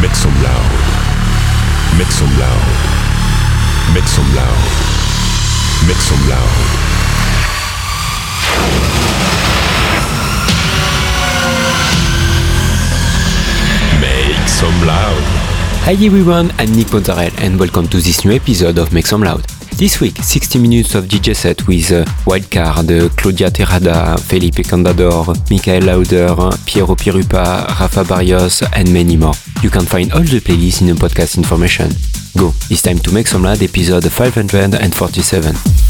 Make some loud. Make some loud. Make some loud. Make some loud. Make some loud. Hi everyone, I'm Nick Mozzarella and welcome to this new episode of Make Some Loud. This week, 60 minutes of DJ set with uh, Wildcard, uh, Claudia Terrada, Felipe Candador, Michael Lauder, Piero Pirupa, Rafa Barrios, and many more. You can find all the playlists in the podcast information. Go, it's time to make some loud episode 547.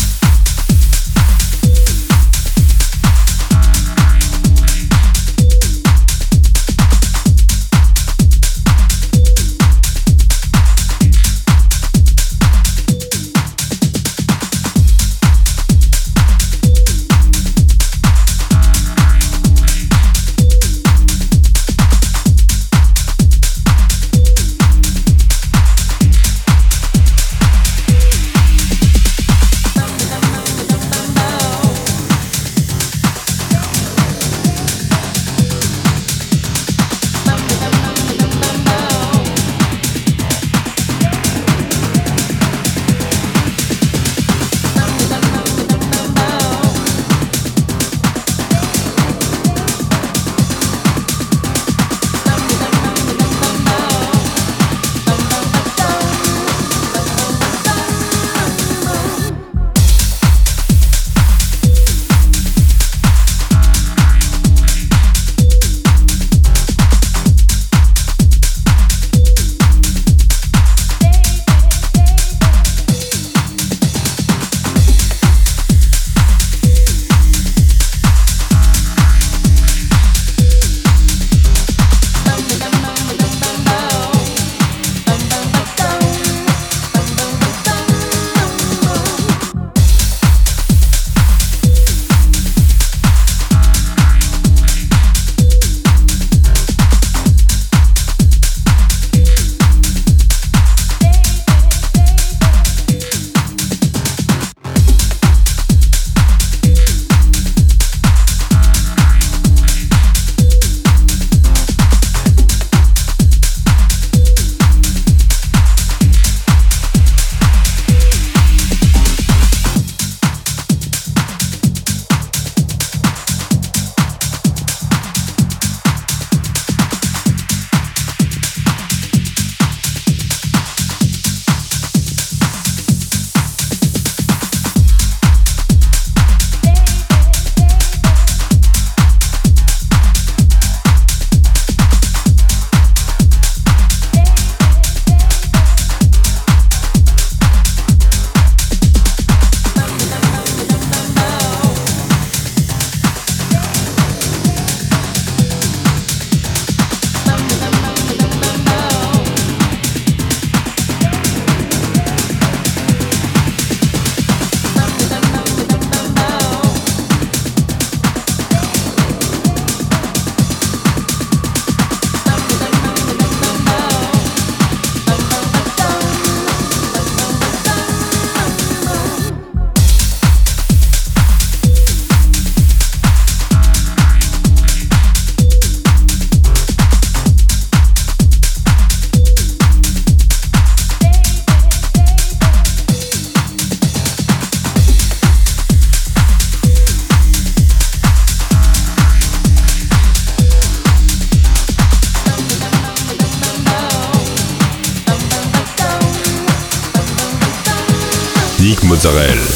Israel.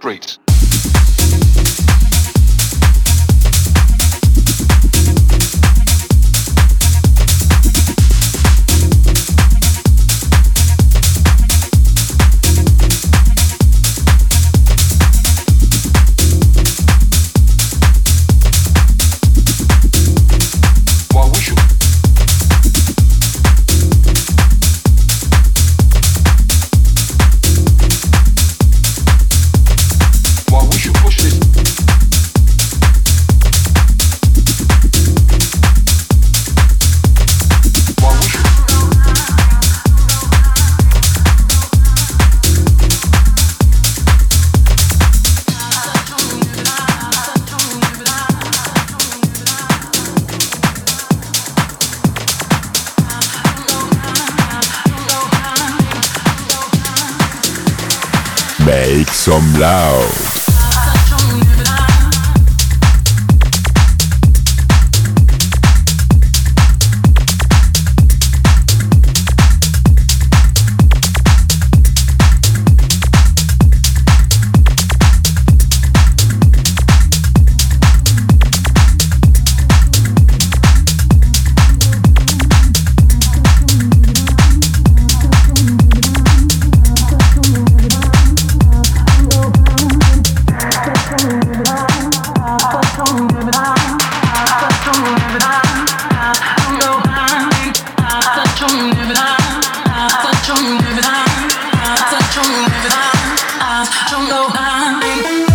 Great. some loud. I, don't know. I'm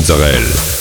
Mozzarella.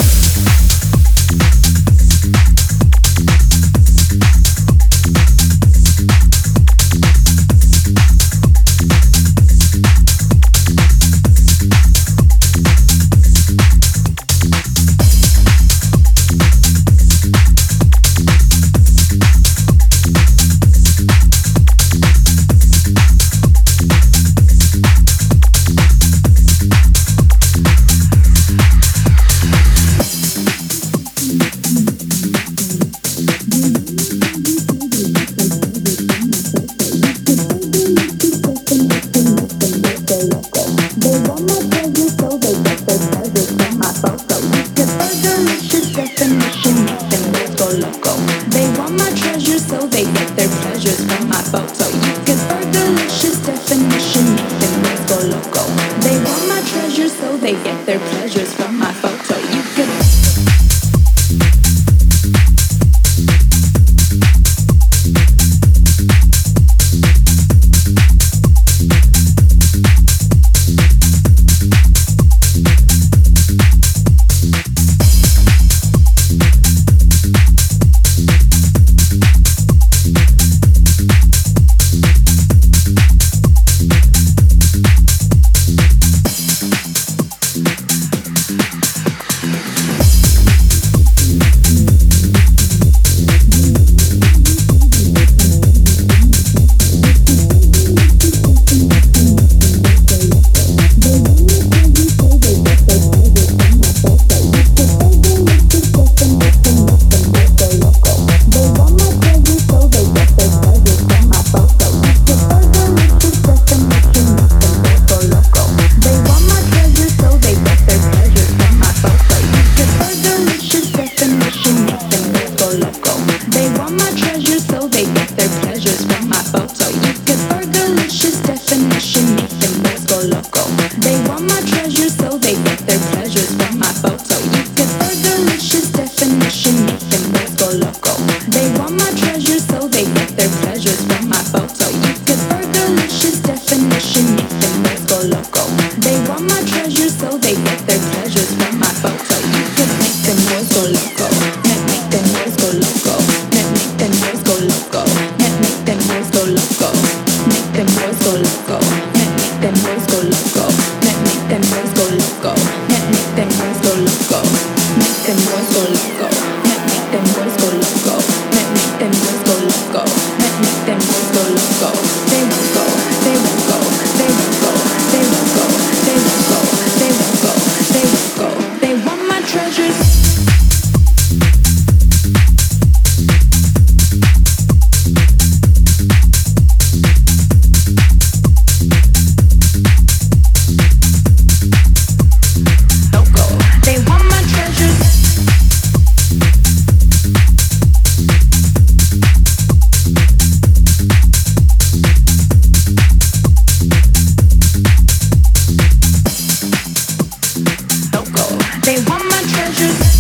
They want my treasures.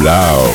Blau.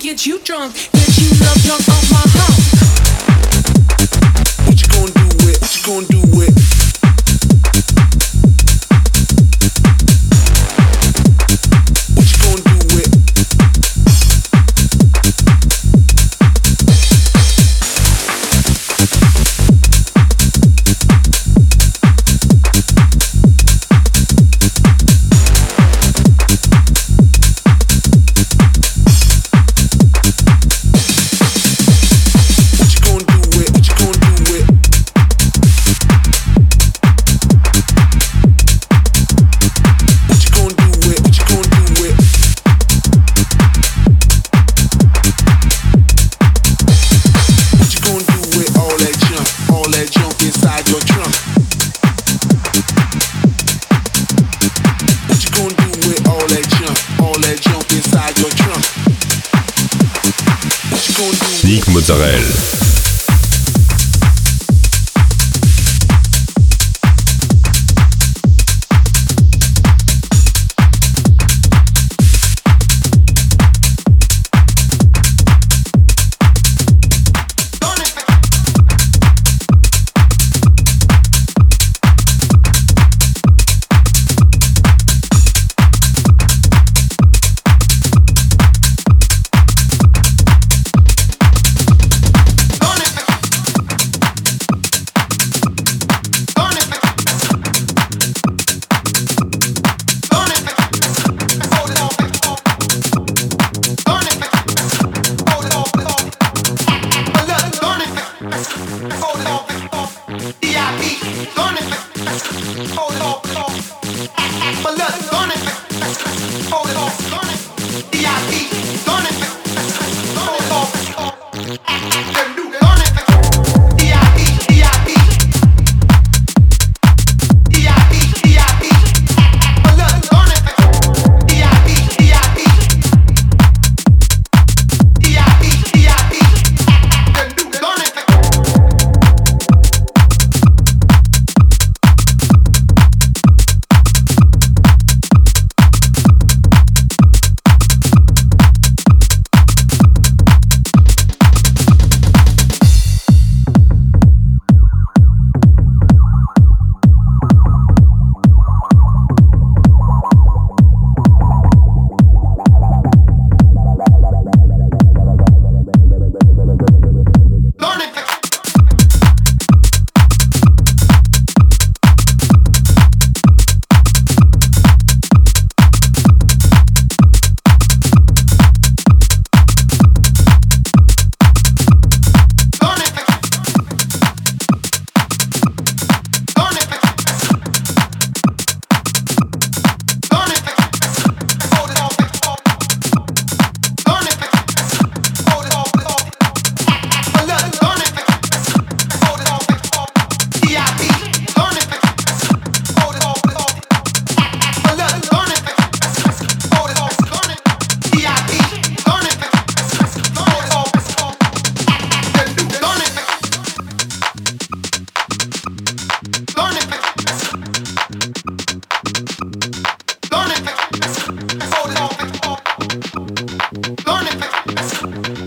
get you drunk, get you love drunk off my house. What you gonna do with? What you gonna do with? Some loud.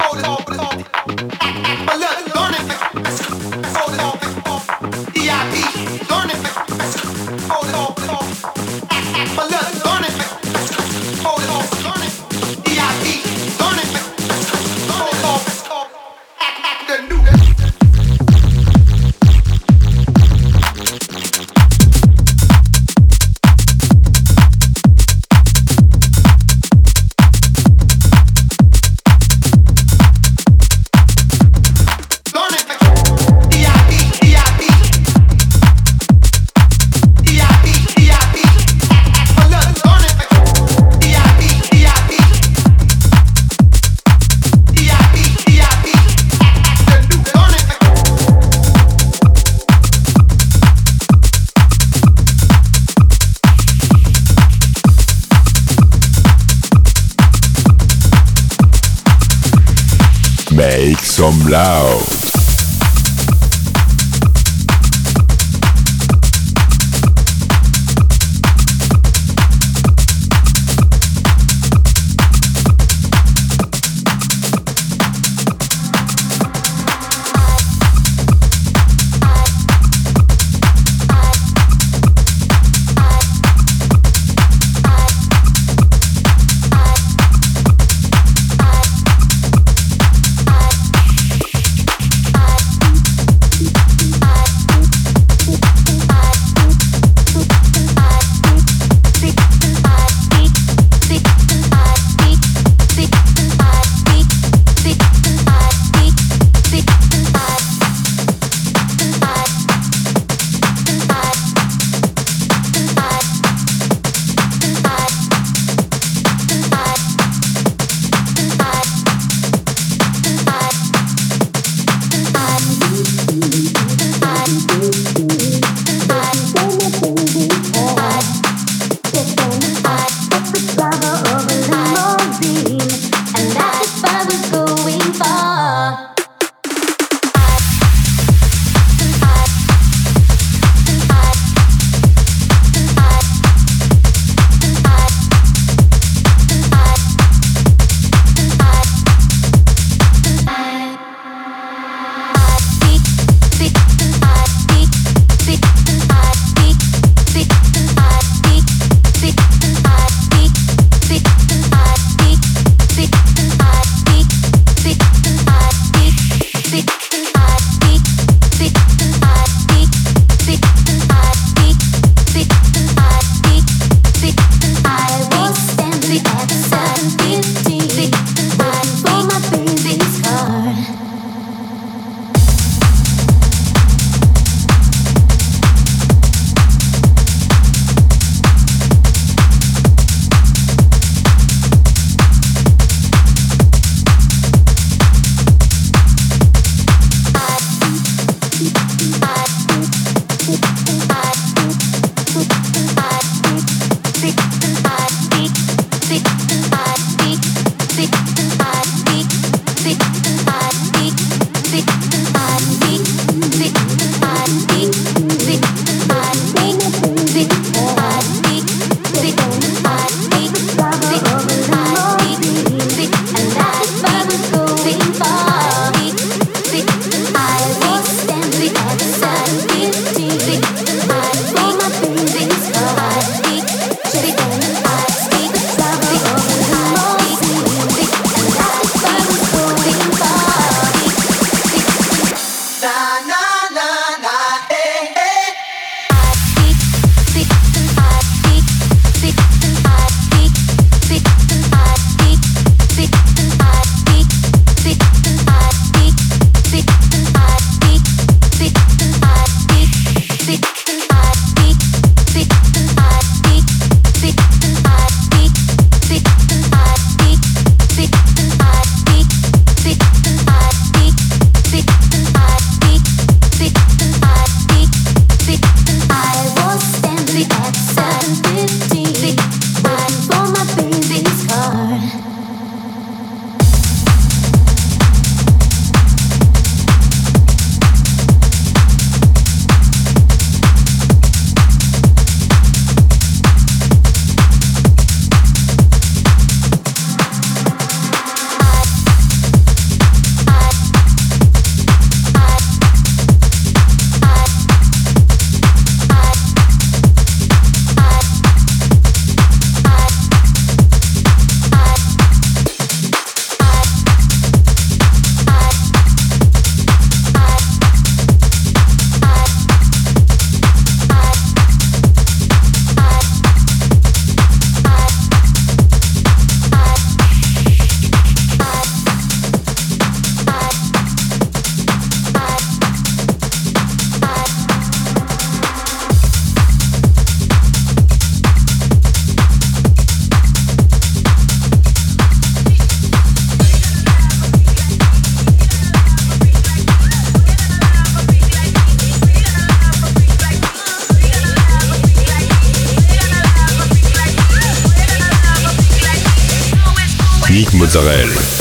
Mozzarella.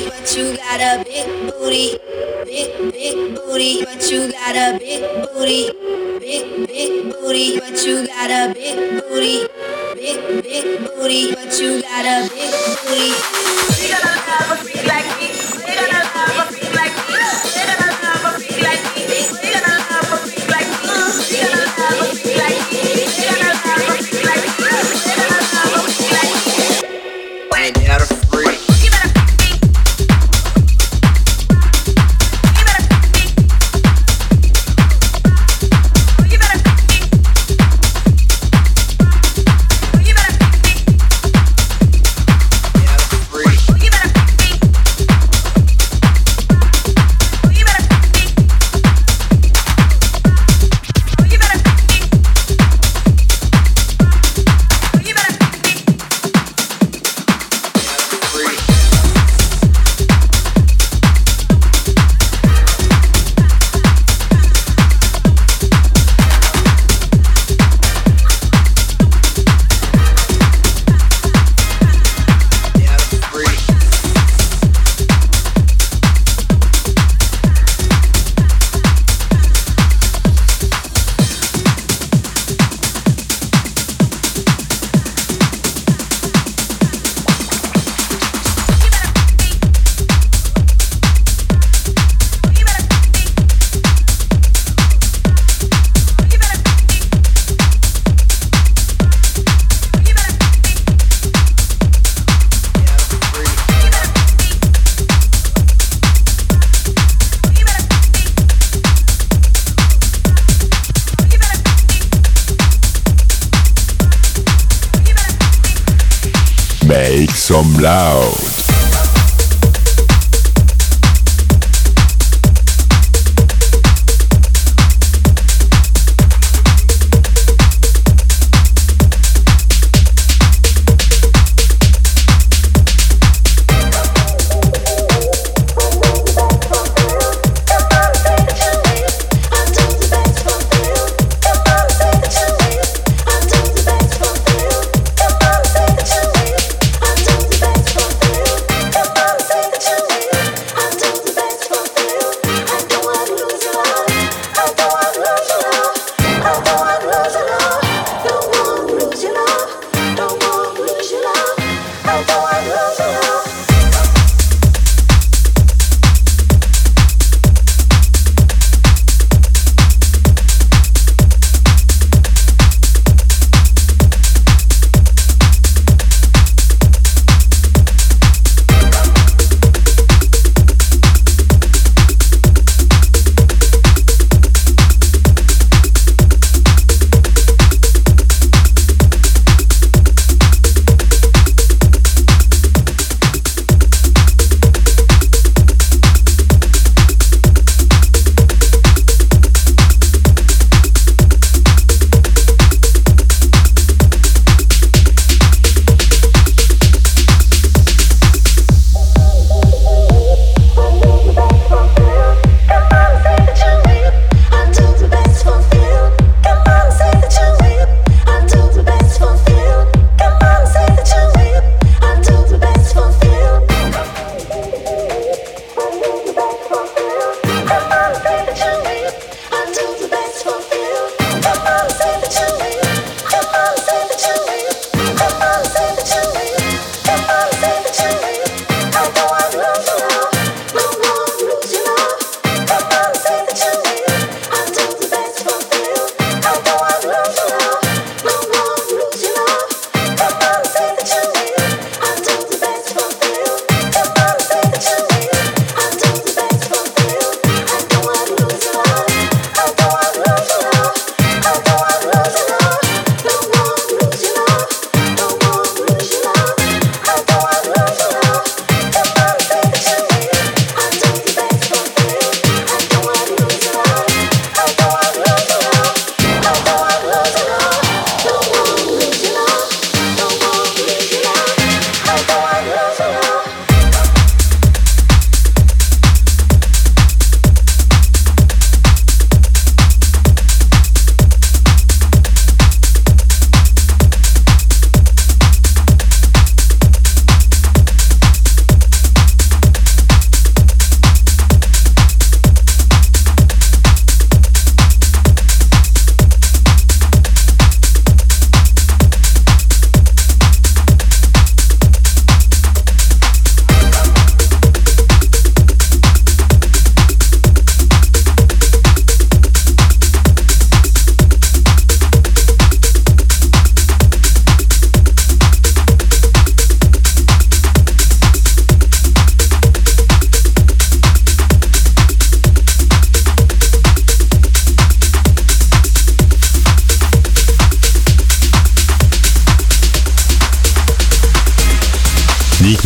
but you got a big booty, big big booty, but you got a big booty, big big booty, but you got a big booty, big big booty, but you got a big booty. Make some loud.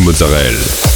Mozzarella.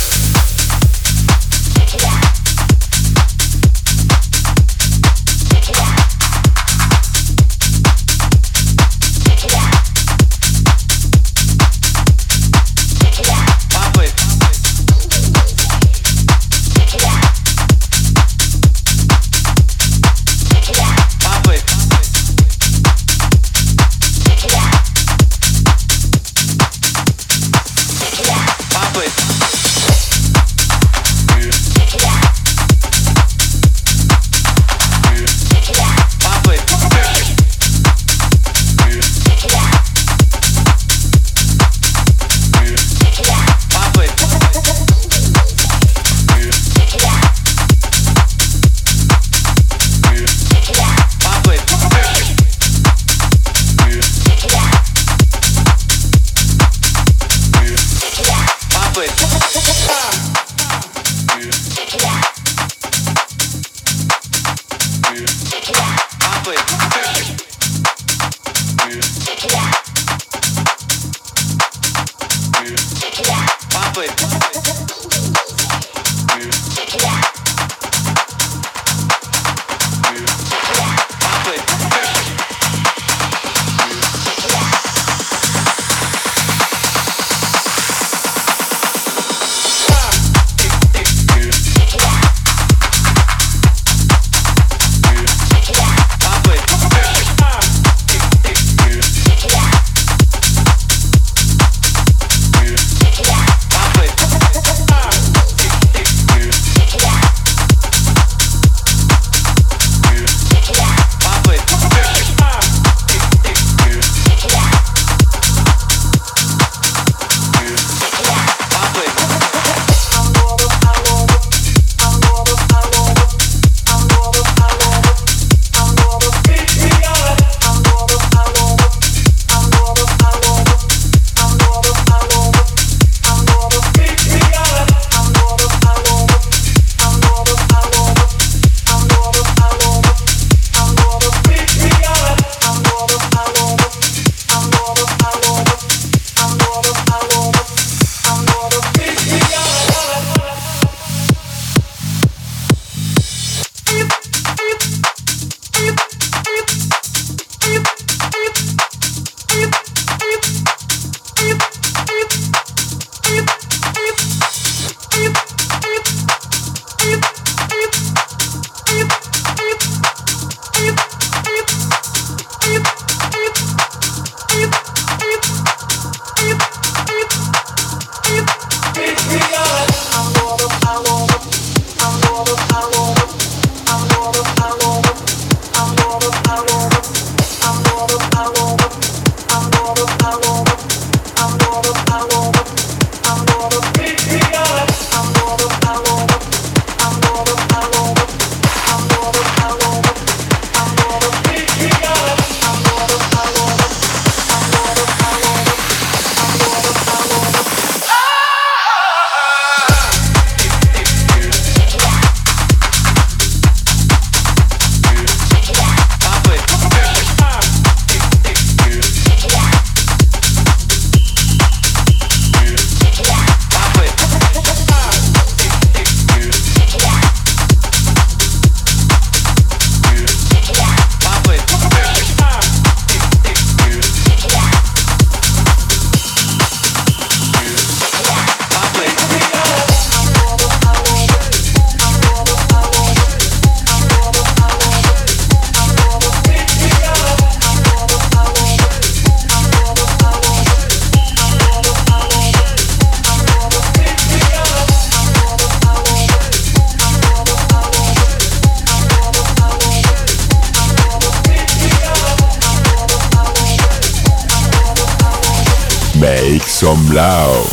Some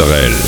Israel.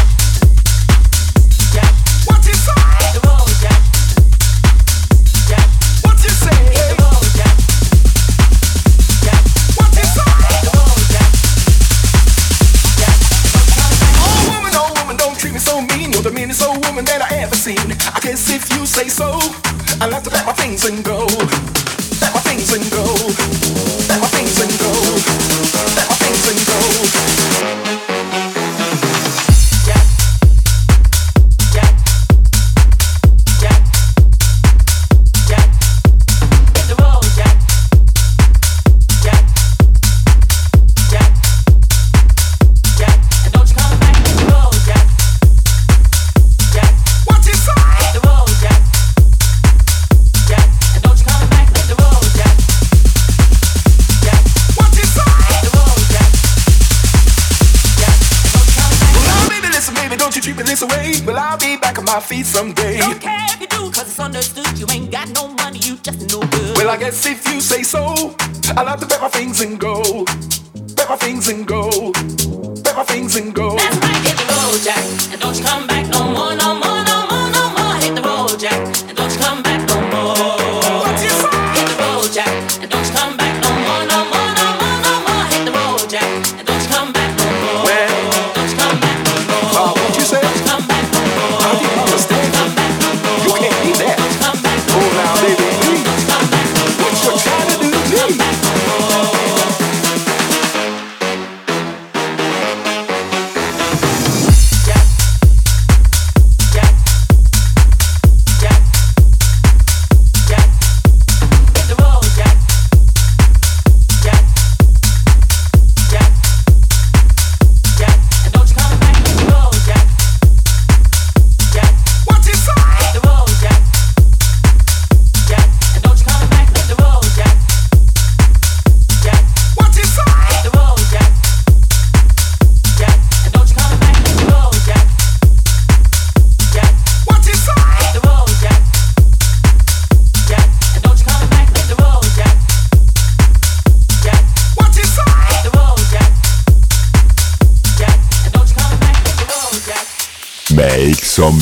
my feet someday. Don't care if you do, cause it's understood. You ain't got no money, you just no good. Well, I guess if you say so, I'll have to bet my things and go. Bet my things and go. Bet my things and go. That's my hit the road, Jack. And don't you come back.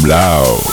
Lao.